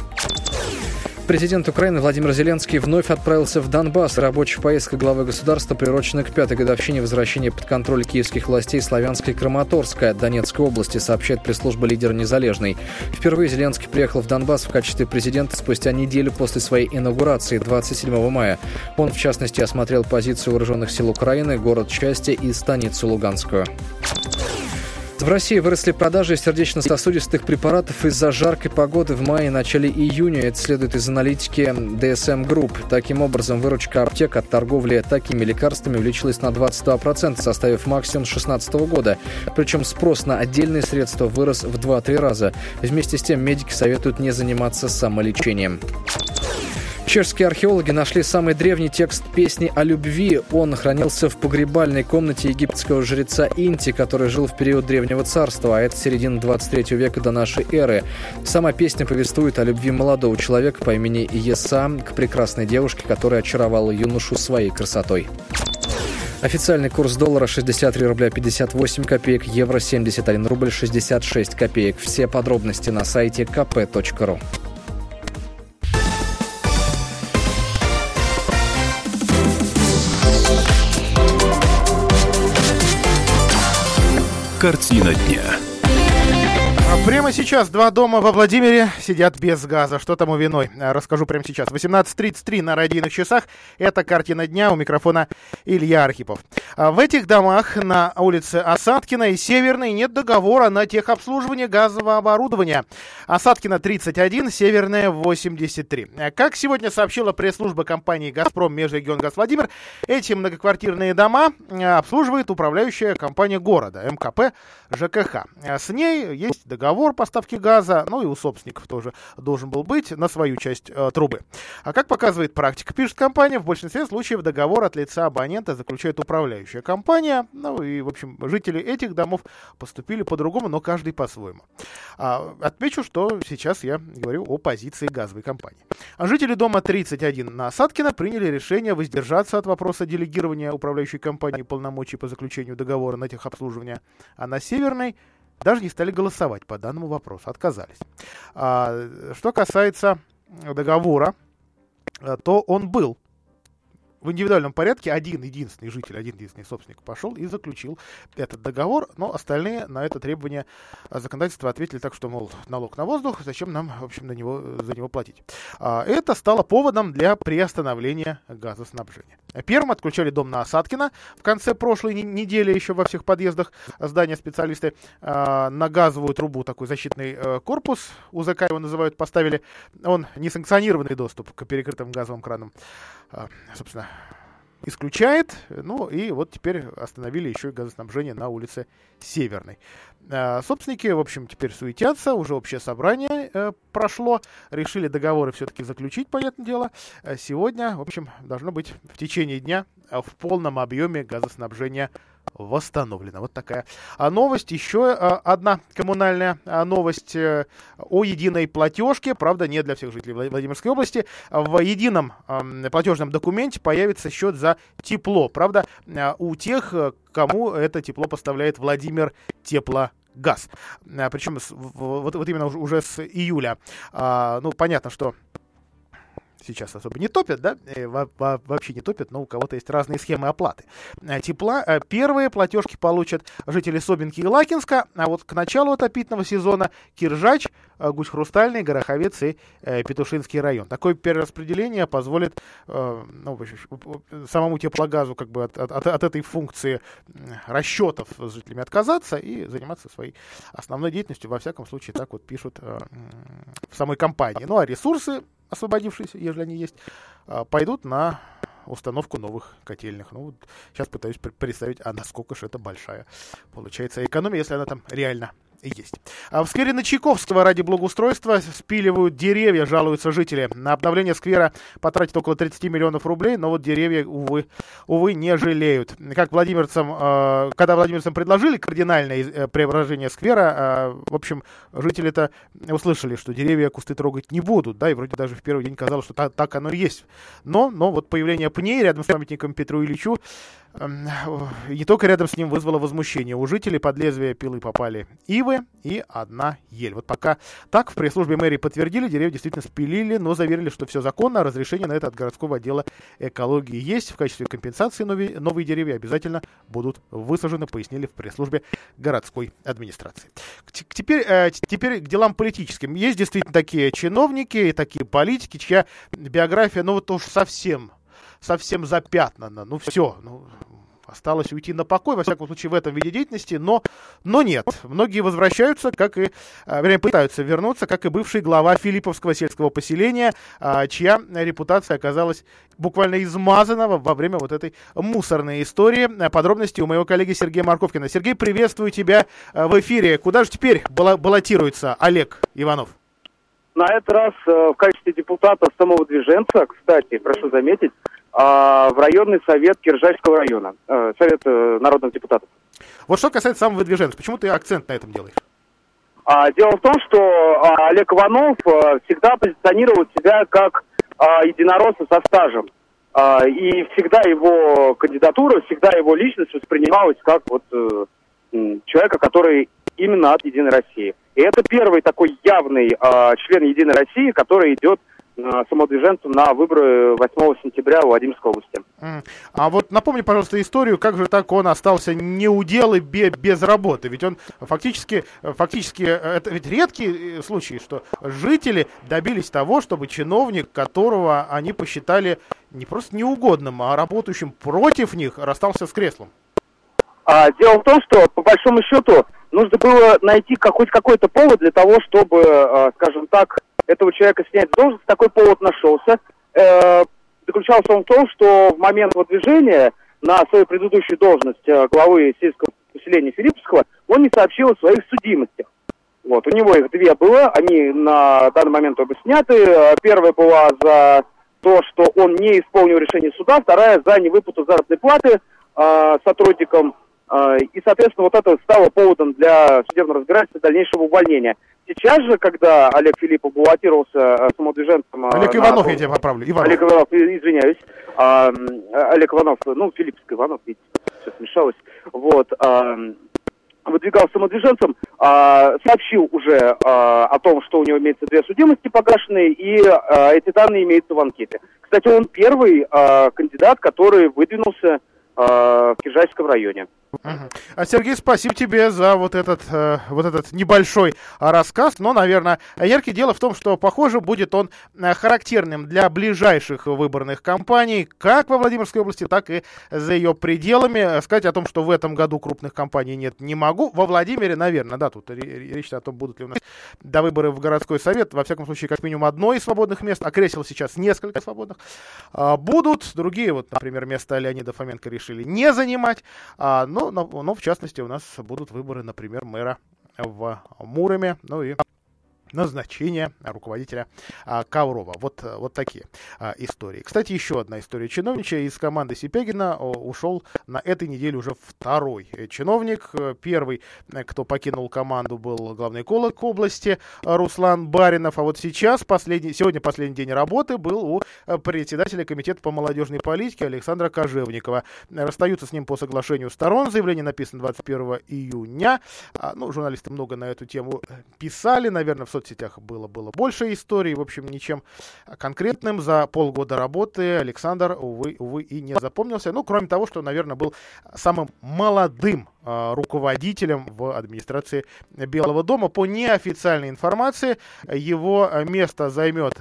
Президент Украины Владимир Зеленский вновь отправился в Донбасс. Рабочая поездка главы государства приурочена к пятой годовщине возвращения под контроль киевских властей Славянской Краматорска Донецкой области, сообщает пресс-служба лидера Незалежный. Впервые Зеленский приехал в Донбасс в качестве президента спустя неделю после своей инаугурации 27 мая. Он, в частности, осмотрел позицию вооруженных сил Украины, город Счастья и станицу Луганскую. В России выросли продажи сердечно-сосудистых препаратов из-за жаркой погоды в мае и начале июня. Это следует из аналитики DSM Group. Таким образом, выручка аптек от торговли такими лекарствами увеличилась на 22%, составив максимум 2016 года. Причем спрос на отдельные средства вырос в 2-3 раза. Вместе с тем медики советуют не заниматься самолечением. Чешские археологи нашли самый древний текст песни о любви. Он хранился в погребальной комнате египетского жреца Инти, который жил в период Древнего Царства, а это середина 23 века до нашей эры. Сама песня повествует о любви молодого человека по имени Еса к прекрасной девушке, которая очаровала юношу своей красотой. Официальный курс доллара 63 рубля 58 копеек, евро 71 рубль 66 копеек. Все подробности на сайте kp.ru. Картина дня. Прямо сейчас два дома во Владимире сидят без газа. Что тому виной? Расскажу прямо сейчас. 18.33 на радийных часах. Это картина дня. У микрофона Илья Архипов. В этих домах на улице Осадкина и Северной нет договора на техобслуживание газового оборудования. Осадкина 31, Северная 83. Как сегодня сообщила пресс-служба компании «Газпром» Межрегионгаз Владимир, эти многоквартирные дома обслуживает управляющая компания города МКП ЖКХ. С ней есть договор договор поставки газа, ну и у собственников тоже должен был быть на свою часть э, трубы. А как показывает практика, пишет компания, в большинстве случаев договор от лица абонента заключает управляющая компания. Ну и, в общем, жители этих домов поступили по-другому, но каждый по-своему. А, отмечу, что сейчас я говорю о позиции газовой компании. А жители дома 31 на Саткина приняли решение воздержаться от вопроса делегирования управляющей компании полномочий по заключению договора на техобслуживание, а на Северной даже не стали голосовать по данному вопросу, отказались. А, что касается договора, то он был в индивидуальном порядке один единственный житель, один единственный собственник пошел и заключил этот договор, но остальные на это требование законодательства ответили так, что, мол, налог на воздух, зачем нам, в общем, на него, за него платить. А, это стало поводом для приостановления газоснабжения. Первым отключали дом на Осадкина в конце прошлой недели еще во всех подъездах здания специалисты а, на газовую трубу такой защитный э, корпус, УЗК его называют, поставили. Он несанкционированный доступ к перекрытым газовым кранам. А, собственно, исключает. Ну и вот теперь остановили еще и газоснабжение на улице Северной. А, собственники, в общем, теперь суетятся, уже общее собрание э, прошло, решили договоры все-таки заключить, понятное дело. А сегодня, в общем, должно быть в течение дня в полном объеме газоснабжения восстановлена. Вот такая а новость. Еще одна коммунальная новость э, о единой платежке. Правда, не для всех жителей Владимирской области. В едином платежном документе появится счет за тепло. Правда, у тех, э, кому это тепло поставляет Владимир Теплогаз. Причем вот, вот именно уже с июля. Ну, понятно, что сейчас особо не топят, да, э, вообще не топят, но у кого-то есть разные схемы оплаты э, тепла. Э, первые платежки получат жители Собинки и Лакинска, а вот к началу отопительного сезона Киржач, Гусь Хрустальный, Гороховец и Петушинский район. Такое перераспределение позволит ну, самому теплогазу как бы от, от, от этой функции расчетов с жителями отказаться и заниматься своей основной деятельностью. Во всяком случае, так вот пишут в самой компании. Ну а ресурсы освободившиеся, если они есть, а, пойдут на установку новых котельных. Ну, вот сейчас пытаюсь представить, а насколько же это большая получается экономия, если она там реально есть. А в сквере на Чайковского ради благоустройства спиливают деревья, жалуются жители. На обновление сквера потратят около 30 миллионов рублей, но вот деревья, увы, увы не жалеют. Как владимирцам, э, когда владимирцам предложили кардинальное э, преображение сквера, э, в общем, жители-то услышали, что деревья, кусты трогать не будут, да, и вроде даже в первый день казалось, что так, так оно и есть. Но, но вот появление пней рядом с памятником Петру Ильичу не только рядом с ним вызвало возмущение. У жителей под лезвие пилы попали ивы и одна ель. Вот пока так в пресс-службе мэрии подтвердили, деревья действительно спилили, но заверили, что все законно, а разрешение на это от городского отдела экологии есть. В качестве компенсации новые, новые деревья обязательно будут высажены, пояснили в пресс-службе городской администрации. Теперь, э, теперь к делам политическим. Есть действительно такие чиновники, такие политики, чья биография, ну вот уж совсем совсем запятнано. Ну все, ну, осталось уйти на покой, во всяком случае, в этом виде деятельности, но, но нет. Многие возвращаются, как и, а, вернее, пытаются вернуться, как и бывший глава Филипповского сельского поселения, а, чья репутация оказалась буквально измазана во время вот этой мусорной истории. Подробности у моего коллеги Сергея Марковкина. Сергей, приветствую тебя а, в эфире. Куда же теперь баллотируется Олег Иванов? На этот раз в качестве депутата самовыдвиженца, кстати, прошу заметить, в районный совет Киржайского района, э, совет э, народных депутатов. Вот что касается самовыдвиженцев, почему ты акцент на этом делаешь? А, дело в том, что а, Олег Иванов а, всегда позиционировал себя как а, единоросса со стажем. А, и всегда его кандидатура, всегда его личность воспринималась как вот э, человека, который именно от Единой России. И это первый такой явный а, член Единой России, который идет Э, самодвиженцу на выборы 8 сентября в Владимирской области. А вот напомни, пожалуйста, историю, как же так он остался не у дел и без работы? Ведь он фактически, фактически, э, это ведь редкий э, случай, что жители добились того, чтобы чиновник, которого они посчитали не просто неугодным, а работающим против них, расстался с креслом. А, дело в том, что по большому счету нужно было найти хоть какой-то повод для того, чтобы, скажем так, этого человека снять с должности. Такой повод нашелся. Э, заключался он в том, что в момент выдвижения на свою предыдущую должность э, главы сельского поселения Филипповского он не сообщил о своих судимостях. Вот, у него их две было, они на данный момент оба сняты. Первая была за то, что он не исполнил решение суда, вторая за невыплату заработной платы э, сотрудникам. Э, и, соответственно, вот это стало поводом для судебного разбирательства дальнейшего увольнения. Сейчас же, когда Олег Филиппов баллотировался э, самодвиженцем... Э, Олег Иванов, на... я тебя поправлю. Иванов. Олег Иванов, извиняюсь. А, Олег Иванов, ну, Филипповский Иванов, видите, все смешалось. Вот. А, выдвигал самодвиженцем, а, сообщил уже а, о том, что у него имеется две судимости погашенные, и а, эти данные имеются в анкете. Кстати, он первый а, кандидат, который выдвинулся а, в Кижайском районе. А, Сергей, спасибо тебе за вот этот, э, вот этот небольшой а, рассказ. Но, наверное, яркий дело в том, что, похоже, будет он э, характерным для ближайших выборных кампаний, как во Владимирской области, так и за ее пределами. Сказать о том, что в этом году крупных кампаний нет, не могу. Во Владимире, наверное, да, тут речь о том, будут ли у нас до выборы в городской совет. Во всяком случае, как минимум одно из свободных мест, а кресел сейчас несколько свободных. А, будут другие, вот, например, место Леонида Фоменко решили не занимать. А, но но, но, но в частности у нас будут выборы, например, мэра в Муроме, ну и назначение руководителя а, Коврова. Вот, вот такие а, истории. Кстати, еще одна история чиновничая из команды Сипягина ушел на этой неделе уже второй чиновник. Первый, кто покинул команду, был главный эколог области Руслан Баринов. А вот сейчас, последний, сегодня последний день работы был у председателя комитета по молодежной политике Александра Кожевникова. Расстаются с ним по соглашению сторон. Заявление написано 21 июня. А, ну, журналисты много на эту тему писали, наверное, в соцсетях соцсетях было, было больше историй. В общем, ничем конкретным за полгода работы Александр, увы, увы, и не запомнился. Ну, кроме того, что, наверное, был самым молодым э, руководителем в администрации Белого дома. По неофициальной информации, его место займет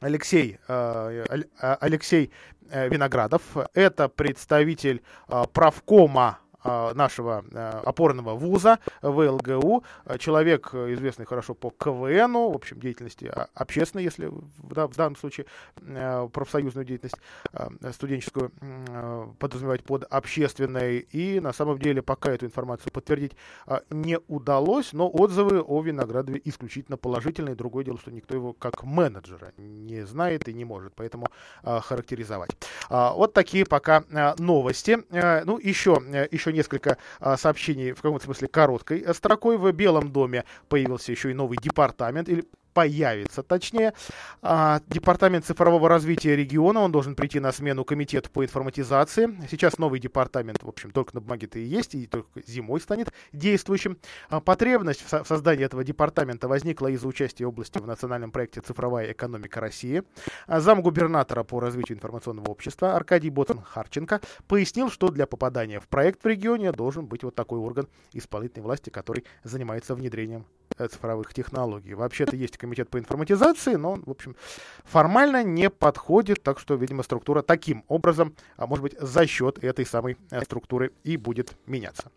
Алексей, э, Алексей Виноградов. Это представитель э, правкома а, нашего а, опорного вуза ВЛГУ. Человек, известный хорошо по КВН, в общем, деятельности общественной, если да, в данном случае а, профсоюзную деятельность студенческую подразумевать под общественной. И на самом деле пока эту информацию подтвердить не удалось, но отзывы о Виноградове исключительно положительные. Другое дело, что никто его как менеджера не знает и не может, поэтому характеризовать. Вот такие пока новости. Ну, еще, еще несколько а, сообщений, в каком-то смысле короткой строкой. В Белом доме появился еще и новый департамент, или появится, точнее. А, департамент цифрового развития региона, он должен прийти на смену комитету по информатизации. Сейчас новый департамент, в общем, только на бумаге-то и есть, и только зимой станет действующим. А, потребность в, со- в создании этого департамента возникла из-за участия области в национальном проекте «Цифровая экономика России». А, замгубернатора по развитию информационного общества Аркадий Боцин Харченко пояснил, что для попадания в проект в регионе должен быть вот такой орган исполнительной власти, который занимается внедрением э, цифровых технологий. Вообще-то есть комитет по информатизации, но он, в общем, формально не подходит, так что, видимо, структура таким образом, а может быть, за счет этой самой э, структуры и будет меняться.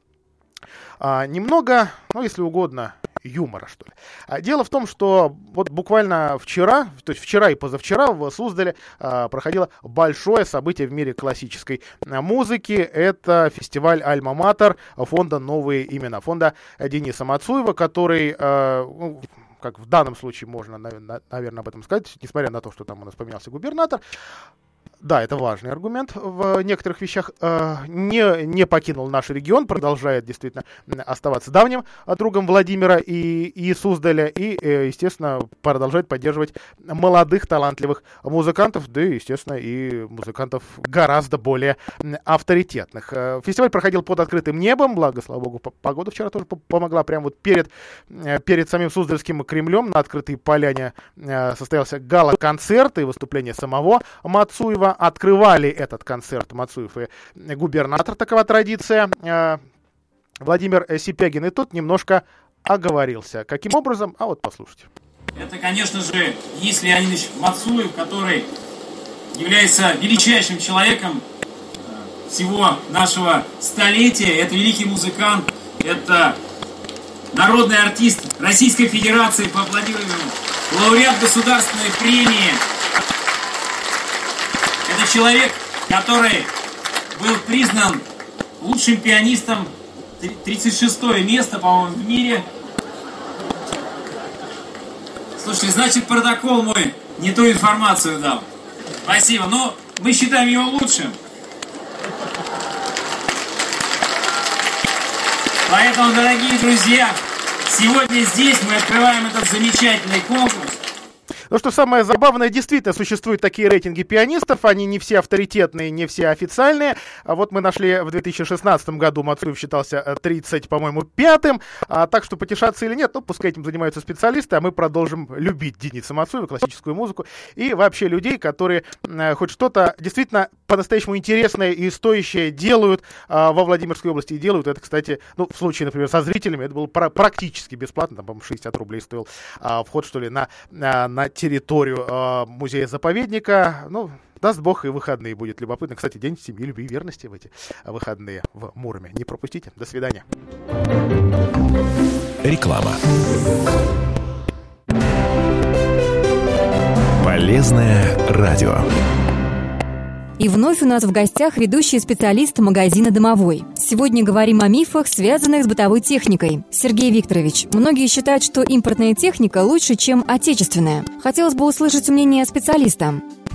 А, немного, ну, если угодно, юмора, что ли. А, дело в том, что вот буквально вчера, то есть вчера и позавчера в Суздале а, проходило большое событие в мире классической а, музыки. Это фестиваль «Альма-Матер» фонда «Новые имена», фонда Дениса Мацуева, который... А, ну, как в данном случае можно, наверное, об этом сказать, несмотря на то, что там у нас поменялся губернатор, да, это важный аргумент. В некоторых вещах, э, не, не покинул наш регион, продолжает действительно оставаться давним другом Владимира и, и Суздаля, и, э, естественно, продолжает поддерживать молодых, талантливых музыкантов, да и, естественно, и музыкантов гораздо более авторитетных. Э, фестиваль проходил под открытым небом, благо, слава богу, погода вчера тоже помогла, прямо вот перед, перед самим Суздальским Кремлем. На открытой поляне состоялся гала-концерт и выступление самого Мацуева, открывали этот концерт Мацуев и губернатор, такова традиция, э, Владимир Сипягин, и тот немножко оговорился. Каким образом? А вот послушайте. Это, конечно же, Денис Леонидович Мацуев, который является величайшим человеком э, всего нашего столетия. Это великий музыкант, это народный артист Российской Федерации по аплодированию, лауреат государственной премии человек, который был признан лучшим пианистом 36 место, по-моему, в мире. Слушайте, значит, протокол мой не ту информацию дал. Спасибо. Но мы считаем его лучшим. Поэтому, дорогие друзья, сегодня здесь мы открываем этот замечательный конкурс. Но что самое забавное, действительно существуют такие рейтинги пианистов, они не все авторитетные, не все официальные. А вот мы нашли в 2016 году Мацуев считался 30, э, по-моему, пятым. А, так что потешаться или нет, ну, пускай этим занимаются специалисты, а мы продолжим любить Дениса Мацуева, классическую музыку и вообще людей, которые э, хоть что-то действительно по-настоящему интересное и стоящее делают э, во Владимирской области. И делают это, кстати, ну, в случае, например, со зрителями, это было пра- практически бесплатно, там, по-моему, 60 рублей стоил э, вход, что ли, на, на, на территорию э, музея-заповедника. Ну, Даст Бог, и выходные будет любопытно. Кстати, день семьи, любви и верности в эти выходные в Муроме. Не пропустите. До свидания. Реклама. Полезное радио. И вновь у нас в гостях ведущий специалист магазина «Домовой». Сегодня говорим о мифах, связанных с бытовой техникой. Сергей Викторович, многие считают, что импортная техника лучше, чем отечественная. Хотелось бы услышать мнение специалиста.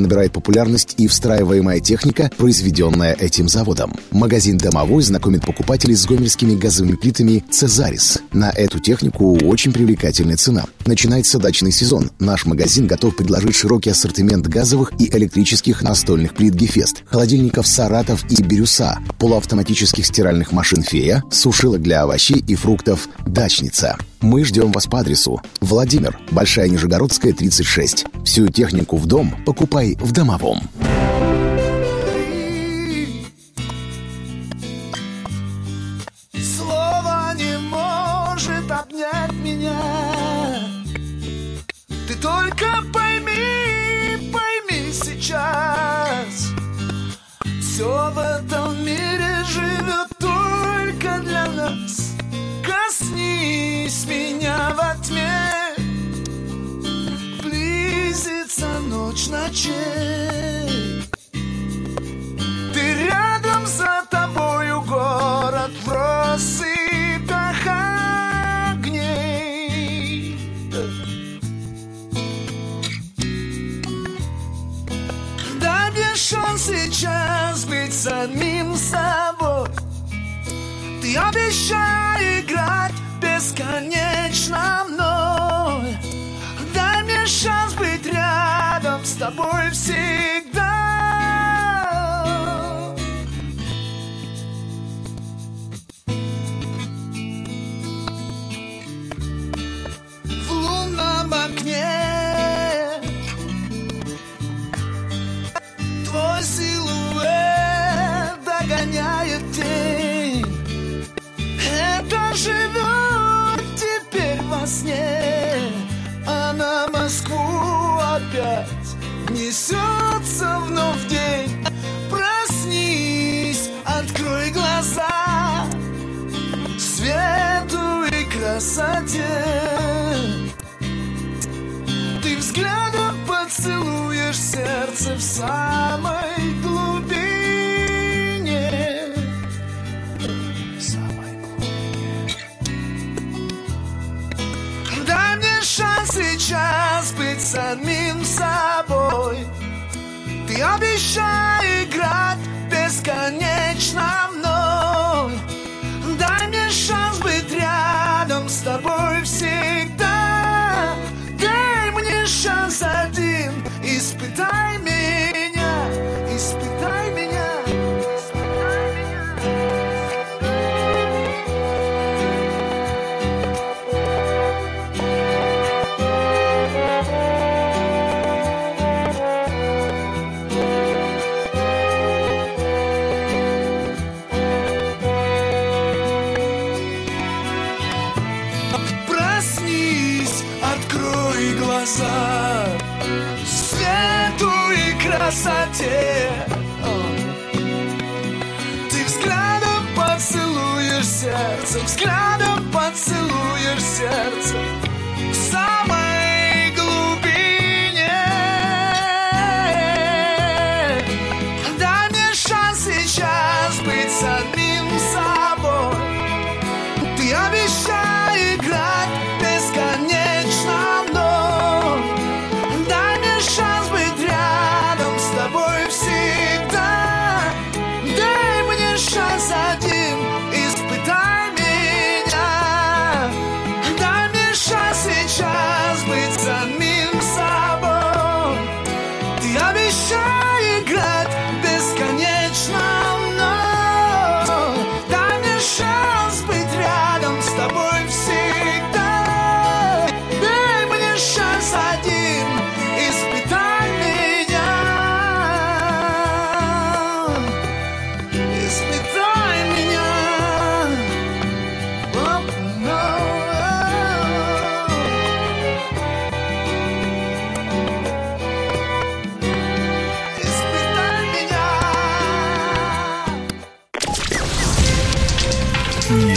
набирает популярность и встраиваемая техника, произведенная этим заводом. Магазин «Домовой» знакомит покупателей с гомельскими газовыми плитами «Цезарис». На эту технику очень привлекательная цена. Начинается дачный сезон. Наш магазин готов предложить широкий ассортимент газовых и электрических настольных плит «Гефест», холодильников «Саратов» и «Бирюса», полуавтоматических стиральных машин «Фея», сушилок для овощей и фруктов «Дачница». Мы ждем вас по адресу Владимир, Большая Нижегородская, 36. Всю технику в дом покупай в Домовом. Слово не может обнять меня Ты только пойми, пойми сейчас Все в этом меня во тьме. Близится ночь ночей. Ты рядом за тобою город в россыпях огней. Дай мне шанс сейчас быть самим собой. Ты обещай играть бесконечно мной. Дай мне шанс быть рядом с тобой всегда несется вновь день. Проснись, открой глаза. Свету и красоте. Ты взглядом поцелуешь сердце в самой сейчас быть самим собой. Ты обещай играть бесконечно мной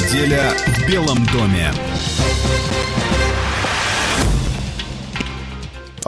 Неделя в Белом доме.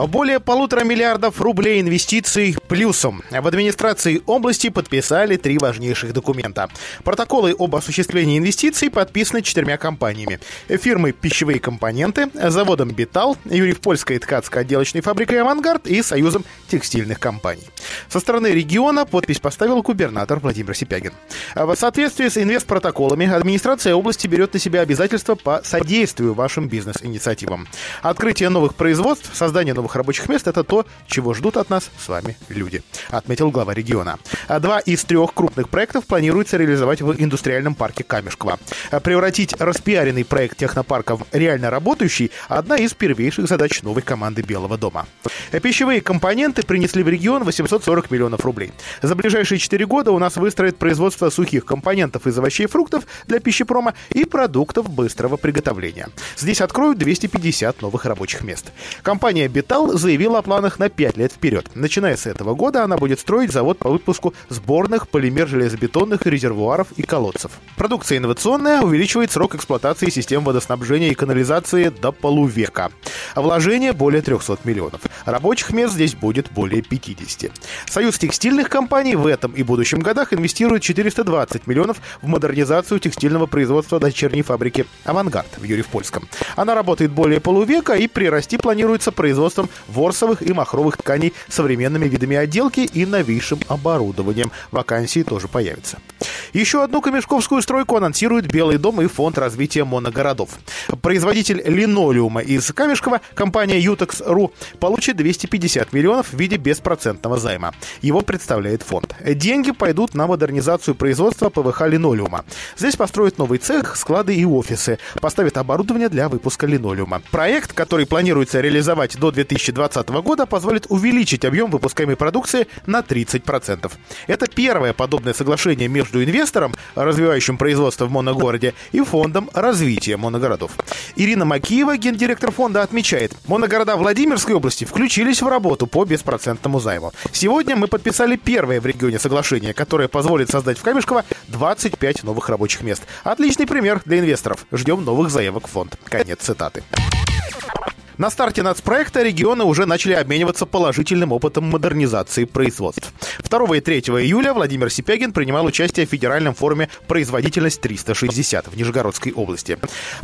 Более полутора миллиардов рублей инвестиций плюсом. В администрации области подписали три важнейших документа. Протоколы об осуществлении инвестиций подписаны четырьмя компаниями. Фирмой «Пищевые компоненты», заводом «Бетал», Юрьев-Польской ткацко-отделочной фабрикой «Авангард» и Союзом текстильных компаний. Со стороны региона подпись поставил губернатор Владимир Сипягин. В соответствии с инвестпротоколами администрация области берет на себя обязательства по содействию вашим бизнес-инициативам. Открытие новых производств, создание новых рабочих мест – это то, чего ждут от нас с вами люди, отметил глава региона. А Два из трех крупных проектов планируется реализовать в индустриальном парке Камешково. Превратить распиаренный проект технопарка в реально работающий – одна из первейших задач новой команды Белого дома. Пищевые компоненты принесли в регион 840 миллионов рублей. За ближайшие 4 года у нас выстроит производство сухих компонентов из овощей и фруктов для пищепрома и продуктов быстрого приготовления. Здесь откроют 250 новых рабочих мест. Компания «Бетал» заявила о планах на 5 лет вперед. Начиная с этого года она будет строить завод по выпуску сборных полимер-железобетонных резервуаров и колодцев. Продукция инновационная увеличивает срок эксплуатации систем водоснабжения и канализации до полувека. А вложение более 300 миллионов. Рабочих мест здесь будет более 50. Союз текстильных компаний в этом и будущем годах инвестирует 420 миллионов в модернизацию текстильного производства дочерней фабрики «Авангард» в Юрьев-Польском. Она работает более полувека и прирасти планируется производством ворсовых и махровых тканей современными видами отделки и новейшим оборудованием. Вакансии тоже появятся. Еще одну камешковскую стройку анонсирует Белый дом и Фонд развития моногородов. Производитель линолеума из Камешкова, компания Ютекс.ру, получит 250 миллионов в виде беспроцентного займа. Его представляет фонд. Деньги пойдут на модернизацию производства ПВХ линолеума. Здесь построят новый цех, склады и офисы. Поставят оборудование для выпуска линолеума. Проект, который планируется реализовать до 2020 года, позволит увеличить объем выпускаемой продукции на 30%. Это первое подобное соглашение между инвестором, развивающим производство в моногороде, и фондом развития моногородов. Ирина Макиева, гендиректор фонда, отмечает, моногорода Владимирской области включились в работу по беспроцентному займу. Сегодня мы подписали первое в регионе соглашение, которое позволит создать в Камешково 25 новых рабочих мест. Отличный пример для инвесторов. Ждем новых заявок в фонд. Конец цитаты. На старте нацпроекта регионы уже начали обмениваться положительным опытом модернизации производств. 2 и 3 июля Владимир Сипягин принимал участие в федеральном форуме «Производительность-360» в Нижегородской области.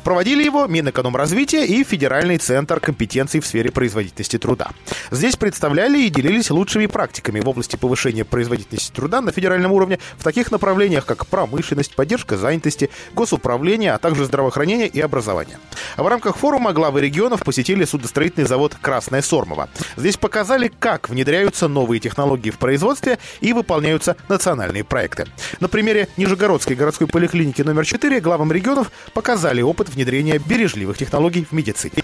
Проводили его Минэкономразвития и Федеральный центр компетенций в сфере производительности труда. Здесь представляли и делились лучшими практиками в области повышения производительности труда на федеральном уровне в таких направлениях, как промышленность, поддержка занятости, госуправление, а также здравоохранение и образование. В рамках форума главы регионов посетили судостроительный завод «Красная Сормова». Здесь показали, как внедряются новые технологии в производстве и выполняются национальные проекты. На примере Нижегородской городской поликлиники номер 4 главам регионов показали опыт внедрения бережливых технологий в медицине.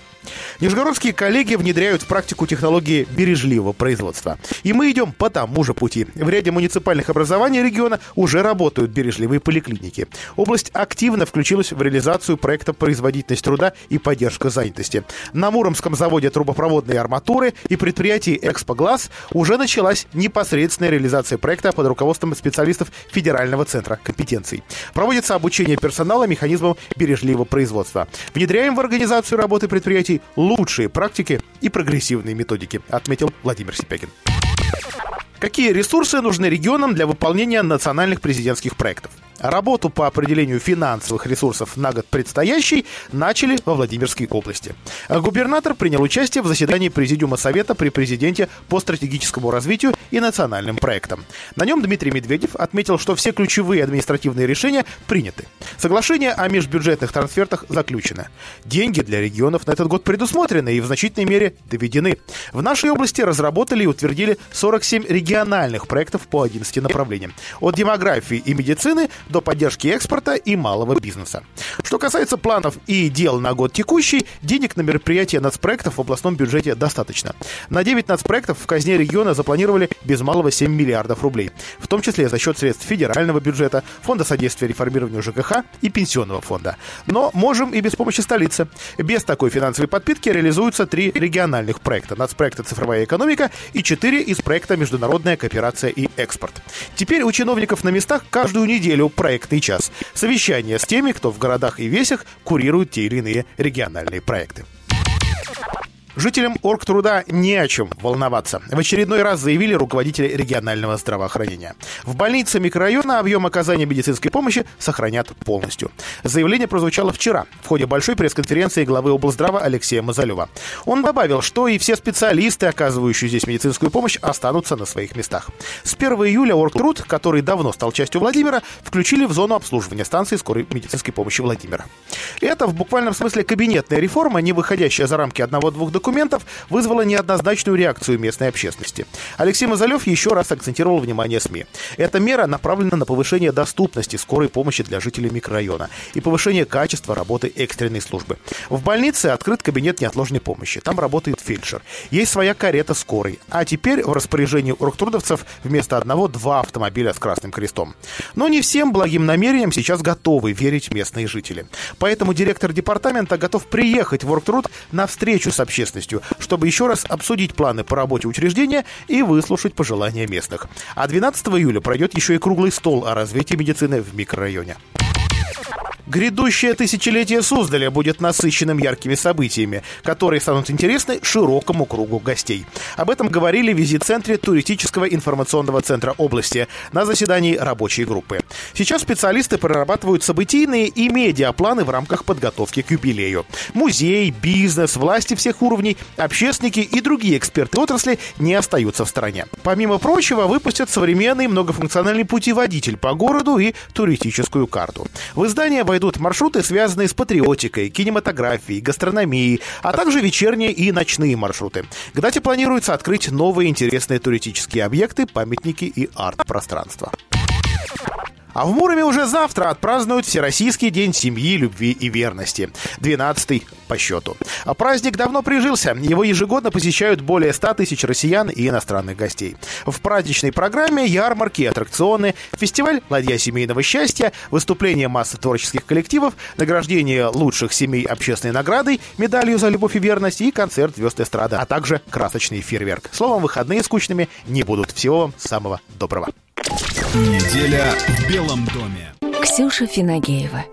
Нижегородские коллеги внедряют в практику технологии бережливого производства. И мы идем по тому же пути. В ряде муниципальных образований региона уже работают бережливые поликлиники. Область активно включилась в реализацию проекта «Производительность труда и поддержка занятости». На Муромском заводе трубопроводной арматуры и предприятии «Экспоглаз» уже началась непосредственная реализация проекта под руководством специалистов Федерального центра компетенций. Проводится обучение персонала механизмам бережливого производства. Внедряем в организацию работы предприятий лучшие практики и прогрессивные методики, отметил Владимир Сипягин. Какие ресурсы нужны регионам для выполнения национальных президентских проектов? Работу по определению финансовых ресурсов на год предстоящий начали во Владимирской области. Губернатор принял участие в заседании Президиума Совета при президенте по стратегическому развитию и национальным проектам. На нем Дмитрий Медведев отметил, что все ключевые административные решения приняты. Соглашение о межбюджетных трансфертах заключено. Деньги для регионов на этот год предусмотрены и в значительной мере доведены. В нашей области разработали и утвердили 47 региональных проектов по 11 направлениям. От демографии и медицины до поддержки экспорта и малого бизнеса. Что касается планов и дел на год текущий, денег на мероприятия нацпроектов в областном бюджете достаточно. На 9 нацпроектов в казне региона запланировали без малого 7 миллиардов рублей, в том числе за счет средств федерального бюджета, фонда содействия реформированию ЖКХ и пенсионного фонда. Но можем и без помощи столицы. Без такой финансовой подпитки реализуются три региональных проекта. Нацпроекта «Цифровая экономика» и четыре из проекта «Международная кооперация и экспорт». Теперь у чиновников на местах каждую неделю проектный час. Совещание с теми, кто в городах и весях курирует те или иные региональные проекты. Жителям Оргтруда не о чем волноваться. В очередной раз заявили руководители регионального здравоохранения. В больнице микрорайона объем оказания медицинской помощи сохранят полностью. Заявление прозвучало вчера в ходе большой пресс-конференции главы облздрава Алексея Мазалева. Он добавил, что и все специалисты, оказывающие здесь медицинскую помощь, останутся на своих местах. С 1 июля Оргтруд, который давно стал частью Владимира, включили в зону обслуживания станции скорой медицинской помощи Владимира. Это в буквальном смысле кабинетная реформа, не выходящая за рамки одного-двух документов, документов вызвало неоднозначную реакцию местной общественности. Алексей Мазалев еще раз акцентировал внимание СМИ. Эта мера направлена на повышение доступности скорой помощи для жителей микрорайона и повышение качества работы экстренной службы. В больнице открыт кабинет неотложной помощи. Там работает фельдшер. Есть своя карета скорой. А теперь в распоряжении оргтрудовцев вместо одного два автомобиля с красным крестом. Но не всем благим намерениям сейчас готовы верить местные жители. Поэтому директор департамента готов приехать в Оргтруд на встречу с общественностью общественностью, чтобы еще раз обсудить планы по работе учреждения и выслушать пожелания местных. А 12 июля пройдет еще и круглый стол о развитии медицины в микрорайоне. Грядущее тысячелетие Суздаля будет насыщенным яркими событиями, которые станут интересны широкому кругу гостей. Об этом говорили в визит-центре туристического информационного центра области на заседании рабочей группы. Сейчас специалисты прорабатывают событийные и медиапланы в рамках подготовки к юбилею. Музей, бизнес, власти всех уровней, общественники и другие эксперты отрасли не остаются в стороне. Помимо прочего, выпустят современный многофункциональный путеводитель по городу и туристическую карту. В издание войдут маршруты, связанные с патриотикой, кинематографией, гастрономией, а также вечерние и ночные маршруты. К дате планируется открыть новые интересные туристические объекты, памятники и арт-пространства. А в Муроме уже завтра отпразднуют Всероссийский день семьи, любви и верности. 12 по счету. А праздник давно прижился. Его ежегодно посещают более 100 тысяч россиян и иностранных гостей. В праздничной программе ярмарки, аттракционы, фестиваль «Ладья семейного счастья», выступление массы творческих коллективов, награждение лучших семей общественной наградой, медалью за любовь и верность и концерт звезд эстрады, а также красочный фейерверк. Словом, выходные скучными не будут. Всего вам самого доброго. Неделя в Белом доме. Ксюша Финагеева.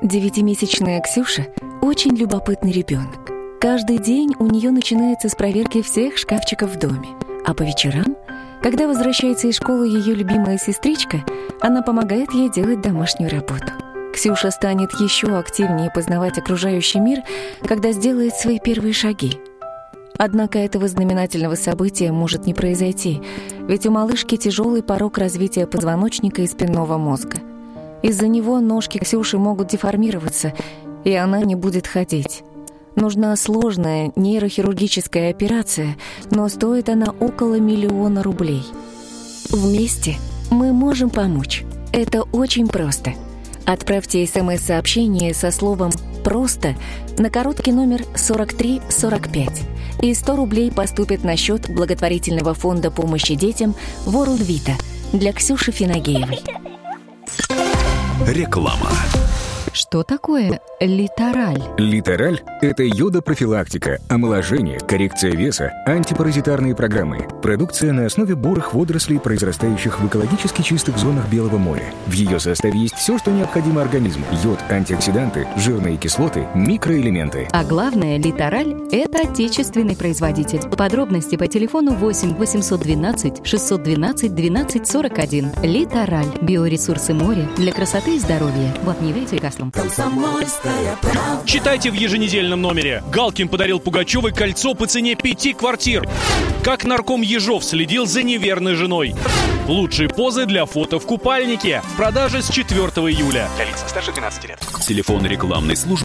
Девятимесячная Ксюша – очень любопытный ребенок. Каждый день у нее начинается с проверки всех шкафчиков в доме. А по вечерам, когда возвращается из школы ее любимая сестричка, она помогает ей делать домашнюю работу. Ксюша станет еще активнее познавать окружающий мир, когда сделает свои первые шаги – Однако этого знаменательного события может не произойти, ведь у малышки тяжелый порог развития позвоночника и спинного мозга. Из-за него ножки Ксюши могут деформироваться, и она не будет ходить. Нужна сложная нейрохирургическая операция, но стоит она около миллиона рублей. Вместе мы можем помочь. Это очень просто. Отправьте смс-сообщение со словом Просто на короткий номер 4345. И 100 рублей поступит на счет благотворительного фонда помощи детям World Vita для Ксюши Финагеевой. Реклама. Что такое литераль? Литераль – это йода-профилактика, омоложение, коррекция веса, антипаразитарные программы. Продукция на основе бурых водорослей, произрастающих в экологически чистых зонах Белого моря. В ее составе есть все, что необходимо организму. Йод, антиоксиданты, жирные кислоты, микроэлементы. А главное, литераль – это отечественный производитель. Подробности по телефону 8 812 612 12 41. Литераль – биоресурсы моря для красоты и здоровья. В Апневете и Каслом. Читайте в еженедельном номере. Галкин подарил Пугачевой кольцо по цене пяти квартир. Как нарком Ежов следил за неверной женой. Лучшие позы для фото в купальнике. В продаже с 4 июля. Для лиц старше 12 лет. Телефон рекламной службы